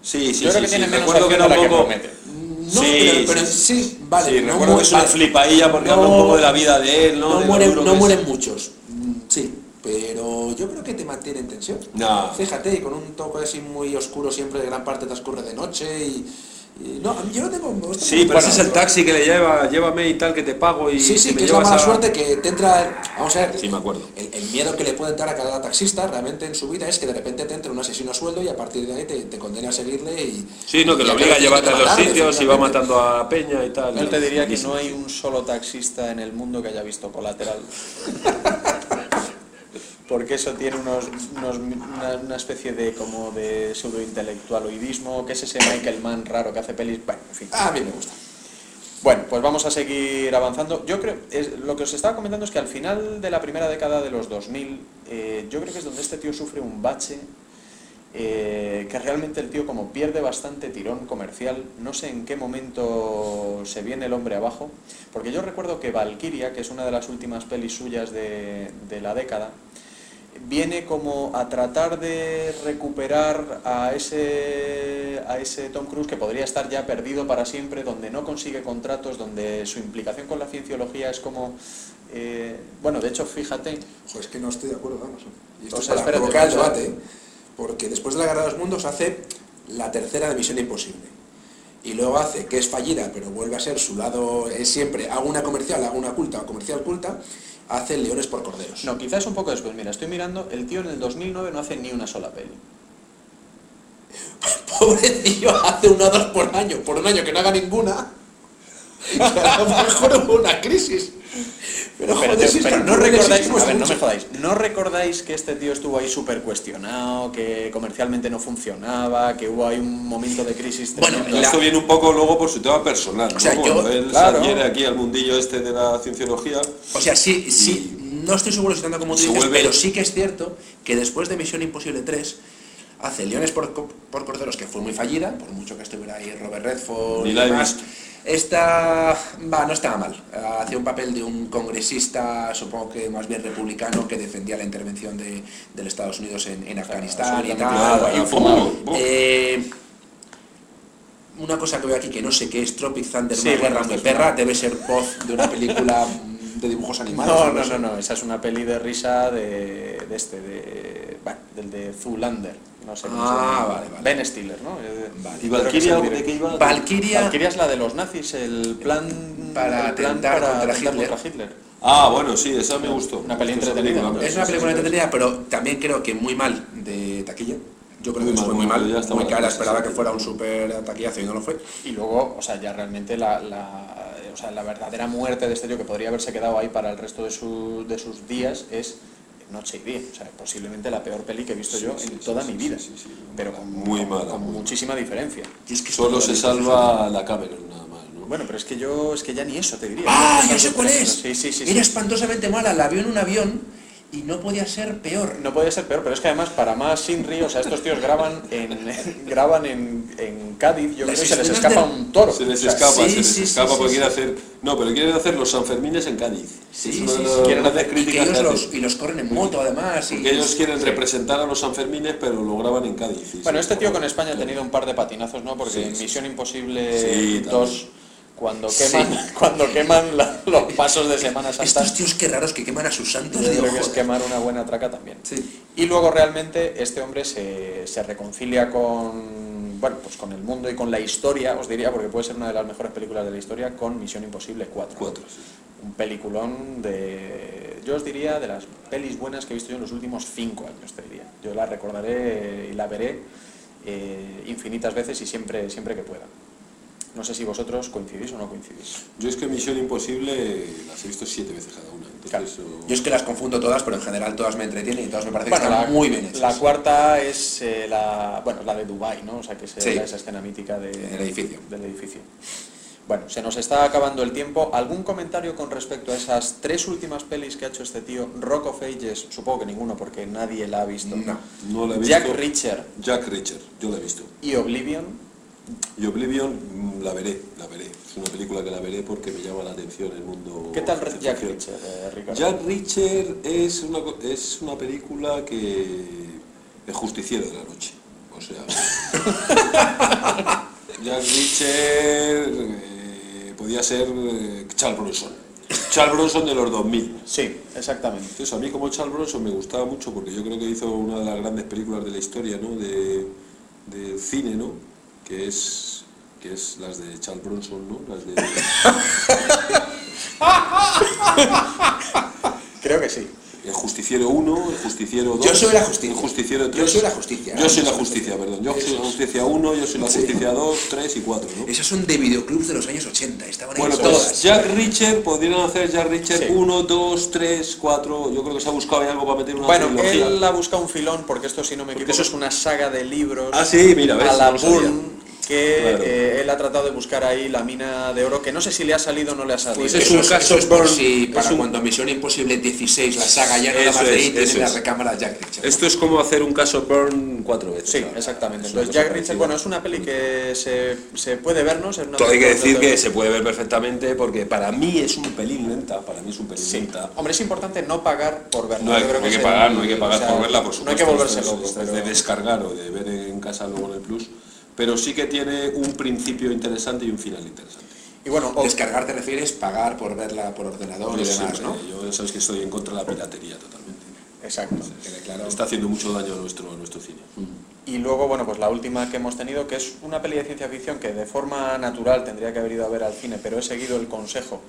Sí, sí, Yo creo sí, que sí. tiene menos Recuerdo que acción era de la que promete. No, Sí, pero, pero sí. sí, vale. sí, no recuerdo que es una vale. flipadilla porque habla un poco de la vida de él, ¿no? No, mueren, no mueren muchos, sí, pero yo creo que te mantiene en tensión. No. Fíjate, con un toque así muy oscuro siempre, gran parte transcurre de noche y... y- no, yo no tengo... me gusta Sí, pero ese es el taxi que le lleva, llévame y tal, que te pago y Sí, sí, me que es la mala a- suerte que te entra... Vamos a ver, Sí, me acuerdo. El, el miedo que le puede entrar a cada taxista realmente en su vida es que de repente te entre un asesino a sueldo y a partir de ahí te, te condene a seguirle y... Sí, no, que lo obliga a llevarte a los sitios y va matando a peña y tal. Yo te diría que no hay un solo taxista en el mundo que haya visto colateral. Porque eso tiene unos, unos- una, especie de como de pseudointelectualoidismo, que es ese Michael Mann raro que hace pelis. Bueno, en fin. A mí me gusta. Bueno, pues vamos a seguir avanzando. Yo creo, es, lo que os estaba comentando es que al final de la primera década de los 2000, eh, yo creo que es donde este tío sufre un bache, eh, que realmente el tío como pierde bastante tirón comercial, no sé en qué momento se viene el hombre abajo, porque yo recuerdo que Valkyria, que es una de las últimas pelis suyas de la década, viene como a tratar de recuperar a ese, a ese Tom Cruise que podría estar ya perdido para siempre, donde no consigue contratos, donde su implicación con la cienciología es como... eh, bueno, de hecho, fíjate, Pues es que no estoy de acuerdo, vamos. Y esto O es para espérate, el debate, porque después de la Guerra de los Mundos hace la tercera de Misión Imposible. Y luego hace que es fallida, pero vuelve a ser su lado, es siempre, hago una comercial, hago una culta o comercial culta. Hace Leones por Corderos. No, quizás un poco después. Mira, estoy mirando, el tío en el 2009 no hace ni una sola peli. Pobre tío, hace una o dos por año, por un año que no haga ninguna. Que a lo mejor hubo una crisis. Pero, Pero, joder, te- si pero esto no recordáis, existe a ver, no me jodáis, ¿no recordáis que este tío estuvo ahí súper cuestionado, que comercialmente no funcionaba, que hubo ahí un momento de crisis Bueno, tremendo? Esto viene un poco luego por su tema personal, ¿no? O sea, yo- Cuando él claro. se aquí al mundillo este de la cienciología, O sea, sí, sí, no estoy seguro si tanto como tú dices, vuelve- pero sí que es cierto que después de Misión Imposible 3 hace Leones por, por Corderos, que fue muy fallida, por mucho que estuviera ahí Robert Redford y demás. visto. Esta, va, no estaba mal. Hacía un papel de un congresista, supongo que más bien republicano, que defendía la intervención de, del Estados Unidos en, en Afganistán y tal. Buf. Eh, una cosa que veo aquí que no sé qué es Tropic Thunder, Sí, una bueno, guerra esto muy es perra, debe ser voz de una película de dibujos animados. No, no, no, no, esa es una peli de risa de, de este, de, bueno, del de Zoolander, no sé cómo Ah, vale, vale. Ben Stiller, ¿no? Eh, Vale. ¿Y Valkyria de director. qué iba? Valkyria Valkyria es la de los nazis, el plan Para el plan atentar para contra Hitler. contra Hitler. Ah, bueno, sí, esa me gustó. Una entretenida, película, ¿no? hombre, Es una película entretenida, pero también creo que muy mal de taquilla. Yo creo Muy que mal, fue muy mal, mal, ya está muy cara, esperaba sí. que fuera un super taquillazo y no lo fue. Y luego, o sea, ya realmente la, la, o sea, la verdadera muerte de este tío que podría haberse quedado ahí para el resto de, su- de sus días es Noche y Día. O sea, posiblemente la peor peli que he visto Sí, yo sí, en toda mi vida. Pero con, Muy con- mala, con muy muchísima diferencia. Y es que Solo se salva la Cameron nada más, ¿no? Bueno, pero es que yo, es que ya ni eso te diría. ¡Ah, que sé cuál es! Era espantosamente mala, la vio en un avión y no podía ser peor. No podía ser peor, pero es que además para más Sinri, o sea, estos tíos graban en graban en, en Cádiz, yo creo que se les escapa de- un toro. Se les O sea, escapa, sí, se les sí, escapa sí, porque quieren hacer... No, pero quieren hacer los Sanfermines en Cádiz. Sí, sí, quieren hacer grandes Y críticas ellos los, y los corren en moto además. y- ellos quieren representar a los Sanfermines, pero lo graban en Cádiz. Bueno, este tío con España ha tenido un par de patinazos, ¿no? Porque Misión. Imposible Sí, 2, cuando Sí. queman, cuando queman la- los pasos de Semana Santa, Estos tíos qué raros que queman a sus santos yo creo que es quemar una buena traca también. Sí. Y luego realmente este hombre se, se reconcilia con, bueno, pues con el mundo y con la historia, os diría, porque puede ser una de las mejores películas de la historia, con Misión Imposible 4. Cuatro, sí. Un peliculón de, yo os diría, de las pelis buenas que he visto yo en los últimos cinco años, te diría. Yo la recordaré y la veré eh, infinitas veces y siempre, siempre que pueda. No sé si vosotros coincidís o no coincidís. Yo es que Misión Imposible las he visto siete veces cada una. Entonces, o- Yo es que las confundo todas, pero en general todas me entretienen y todas me parecen Bueno, que la, están muy bien hechas. la cuarta es eh, la, bueno, la de Dubai, ¿no? O sea, que es Sí. esa escena mítica de- Del edificio. del edificio. Bueno, se nos está acabando el tiempo. ¿Algún comentario con respecto a esas tres últimas pelis que ha hecho este tío? Rock of Ages, supongo que ninguno porque nadie la ha visto. No. no la he visto. Jack Reacher Jack Reacher, yo la he visto. y Oblivion. Y Oblivion mm, la veré, la veré. Es una película que la veré porque me llama la atención el mundo. ¿Qué tal Jack. Reacher, eh, Ricardo? Jack Reacher es una, es una película que. El justiciero de la noche. O sea. Jack Reacher eh, podía ser eh, Charles Bronson. Charles Bronson de los 2000. Sí, exactamente. Entonces a mí como Charles Bronson me gustaba mucho porque yo creo que hizo una de las grandes películas de la historia, ¿no? De, del cine, ¿no? Que es que es las de Charles Bronson, ¿no? Las de Creo que sí. El Justiciero 1, El Justiciero 2. Yo soy la justicia. El Justiciero 3. Yo soy la justicia. Yo soy la justicia, perdón. Yo soy la justicia 1, yo soy la justicia 2, 3 y 4, ¿no? Esas son de videoclubs de los años 80, estaban ahí Bueno, todas. pues Jack Reacher, podrían hacer Jack Sí. 1, 2, 3, 4. Yo creo que se ha buscado ahí algo para meter una Bueno, trilogía. él ha buscado un filón porque esto, si no me equivoco, eso es una saga de libros. Ah, sí, mira, ves, a la no. Bourne, que Claro. eh, él ha tratado de buscar ahí la mina de oro, que no sé si le ha salido o no le ha salido. Pues es Eso un es, caso eso es por si es para un- cuando Misión Imposible 16, la saga ya no Eso más de es, ahí, eso la es. recámara Jack Reacher. Esto es como hacer un caso Burn cuatro veces. Sí, ahora. exactamente. Es Entonces, Jack Reacher, parecida. bueno, es una peli que se, se puede vernos. Es una Todo hay que decir que se puede ver perfectamente porque para mí es un pelín lenta, para mí es un pelín Sí. lenta. Hombre, es importante no pagar por verla. No hay, Yo creo no hay es que el- pagar, no hay que pagar o sea, por verla, por supuesto. No hay que volverse es- loco. es pero- de descargar o de ver en casa luego en el plus, pero sí que tiene un principio interesante y un final interesante. Y bueno, o- Descargar te refieres pagar por verla por ordenador y demás, ¿no? Yo ya sabes que estoy en contra de la piratería totalmente. Exacto. Claro. Está haciendo mucho daño a nuestro, a nuestro cine. Y luego, bueno, pues la última que hemos tenido, que es una peli de ciencia ficción que de forma natural tendría que haber ido a ver al cine, pero he seguido el consejo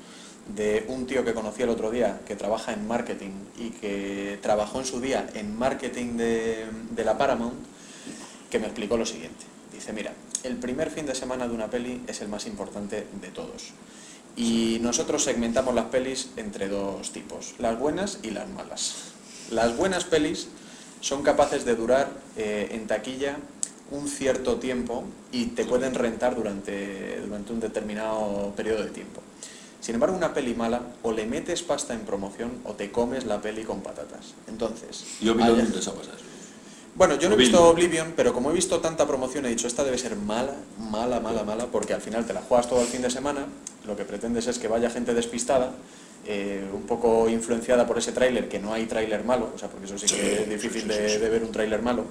de un tío que conocí el otro día, que trabaja en marketing y que trabajó en su día en marketing de, de la Paramount, que me explicó lo siguiente. Dice, mira, el primer fin de semana de una peli es el más importante de todos. Y nosotros segmentamos las pelis entre dos tipos, las buenas y las malas. Las buenas pelis son capaces de durar eh, en taquilla un cierto tiempo y te pueden rentar durante, durante un determinado periodo de tiempo. Sin embargo, una peli mala, o le metes pasta en promoción o te comes la peli con patatas. Entonces, Y Oblivion allá- les ha pasado eso. Bueno, yo no he visto Oblivion, pero como he visto tanta promoción, he dicho, esta debe ser mala, mala, mala, mala, porque al final te la juegas todo el fin de semana, lo que pretendes es que vaya gente despistada, eh, un poco influenciada por ese tráiler, que no hay tráiler malo, o sea, porque eso sí que Sí, es difícil sí, sí, de, sí. de ver un tráiler malo.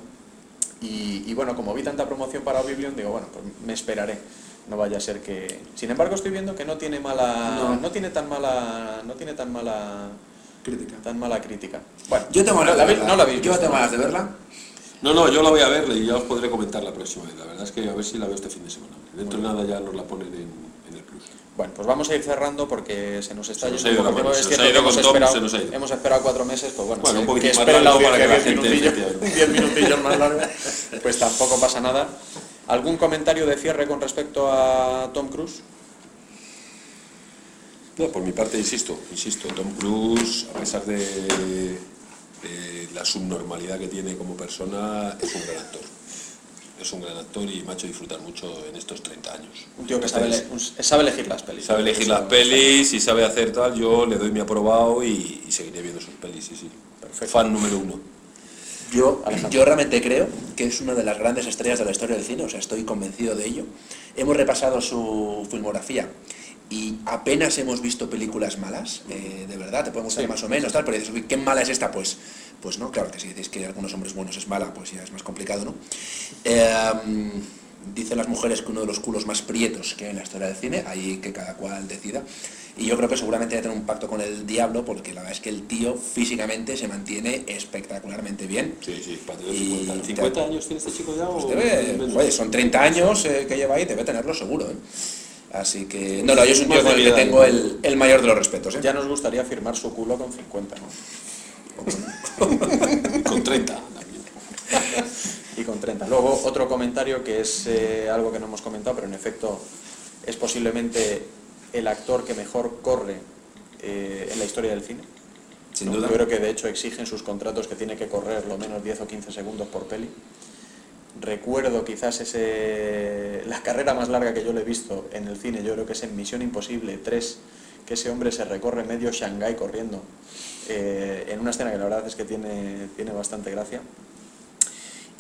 Y, y bueno, como vi tanta promoción para Oblivion, digo, bueno, pues me esperaré. No vaya a ser que. Sin embargo, estoy viendo que no tiene mala. No. No, tiene tan mala. No tiene tan mala. Crítica. tan mala crítica. Bueno, Yo tengo la de vi- verla. no la habéis Yo visto. tengo ganas de verla. No, no, yo la voy a ver y ya os podré comentar la próxima vez. La verdad es que a ver si la veo este fin de semana. Dentro de nada ya nos la ponen en, en el plus. Bueno, pues vamos a ir cerrando porque se nos está yendo un poco se nos ha ido que con Tom, esperado, se nos ha ido. hemos esperado cuatro meses, pues bueno, Bueno, un que poquitín más esperen la para que la 10 gente. 10 minutillos más largo, pues tampoco pasa nada. ¿Algún comentario de cierre con respecto a Tom Cruise? No, por mi parte, insisto, insisto, Tom Cruise, a pesar de, de la subnormalidad que tiene como persona, es un gran actor. Es un gran actor y me ha hecho disfrutar mucho en estos 30 años. Un tío que sabe, ele- un- sabe elegir las pelis. Sabe elegir las pelis y sabe hacer tal, yo le doy mi aprobado y, y seguiré viendo sus pelis, sí, sí. Perfecto. Fan número uno. Yo, yo realmente creo que es una de las grandes estrellas de la historia del cine, o sea, estoy convencido de ello. Hemos repasado su filmografía y apenas hemos visto películas malas, eh, de verdad, te pueden gustar Sí. más o menos, tal, pero dices, "Uy, ¿qué mala es esta? Pues, pues no, claro que si dices que algunos hombres buenos es mala, pues ya es más complicado, ¿no? Eh, dicen las mujeres que uno de los culos más prietos que hay en la historia del cine, ahí que cada cual decida. Y yo creo que seguramente debe tener un pacto con el diablo, porque la verdad es que el tío físicamente se mantiene espectacularmente bien. Sí, sí, Y 50. te- 50 años tiene este chico ya Pues debe, joder, son 30 años eh, que lleva ahí, debe tenerlo seguro. ¿eh? Así que, no, no, yo soy un tío con el de que tengo el, el mayor de los respetos. ¿eh? Ya nos gustaría firmar su culo con 50, ¿no? Con 30 también. y con 30. Luego, otro comentario que es eh, algo que no hemos comentado, pero en efecto es posiblemente el actor que mejor corre eh, en la historia del cine. Sin ¿no? duda. Yo creo que de hecho exigen sus contratos que tiene que correr lo menos 10 o 15 segundos por peli. Recuerdo quizás ese, la carrera más larga que yo le he visto en el cine, yo creo que es en Misión Imposible 3, que ese hombre se recorre medio Shanghái corriendo, eh, en una escena que la verdad es que tiene, tiene bastante gracia.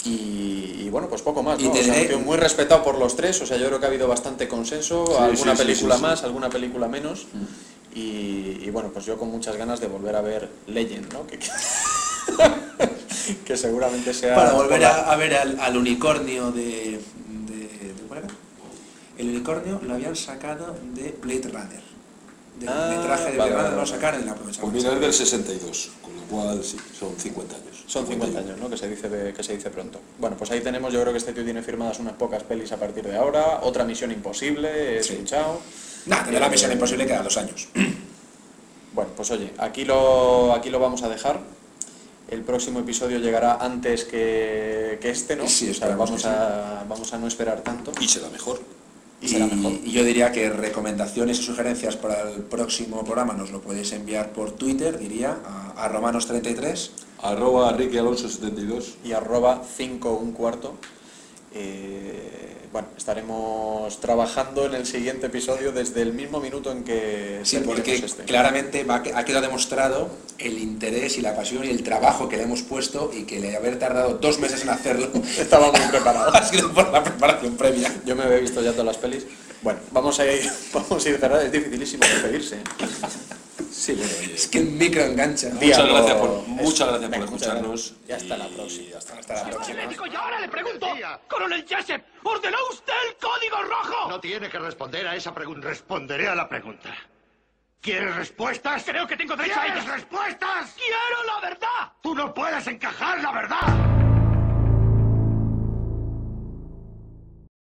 Y, y bueno, pues poco más, Y ¿no? O te sea, un diré- tío muy respetado por los tres, o sea, yo creo que ha habido bastante consenso, Sí, alguna sí, película sí, más, alguna película menos. Y, y bueno, pues yo con muchas ganas de volver a ver Legend, ¿no? Que, que, que seguramente sea... Para volver a, a ver al, al unicornio de, de, de- ¿cuál era? El unicornio lo habían sacado de Blade Runner. De, Ah, de traje de vale, Blade Runner vale, lo vale. sacaron y la aprovecharon. Pues mira, es del 62, con lo cual sí, son 50 años. Son 50 años, ¿no? Que se, dice de- que se dice pronto. Bueno, pues ahí tenemos, yo creo que este tío tiene firmadas unas pocas pelis a partir de ahora, otra misión imposible, he Sí. escuchado. Nada, de la misión imposible quedan dos años. Bueno, pues oye, aquí lo, aquí lo vamos a dejar. El próximo episodio llegará antes que, que este, ¿no? Sí, O sea, vamos, a, vamos a no esperar tanto. Y será mejor. Y será mejor. y yo diría que recomendaciones y sugerencias para el próximo programa nos lo podéis enviar por Twitter, diría, a, a romanos33. Arroba Ricky Alonso 72. y arroba 5 un cuarto. Eh, bueno, estaremos trabajando en el siguiente episodio desde el mismo minuto en que Sí, porque este. claramente va, ha quedado demostrado el interés y la pasión y el trabajo que le hemos puesto y que le haber tardado dos meses en hacerlo Estaba muy preparado. ha sido por la preparación previa. Yo me había visto ya todas las pelis. Bueno, vamos a ir, vamos a ir cerrando. Es dificilísimo despedirse. Sí, bueno, oye. Es que el micro engancha. Muchas Diablo, gracias por, muchas gracias por escucharnos. gracias. Ya hasta la y próxima. hasta Hasta la próxima. Atlético, y ahora le pregunto, coronel Jessup, ¿ordenó usted el código rojo? No tiene que responder a esa pregunta. Responderé a la pregunta. ¿Quieres respuestas? Creo que tengo derecho a ¿Quieres ellas. respuestas? ¡Quiero la verdad! Tú no puedes encajar la verdad.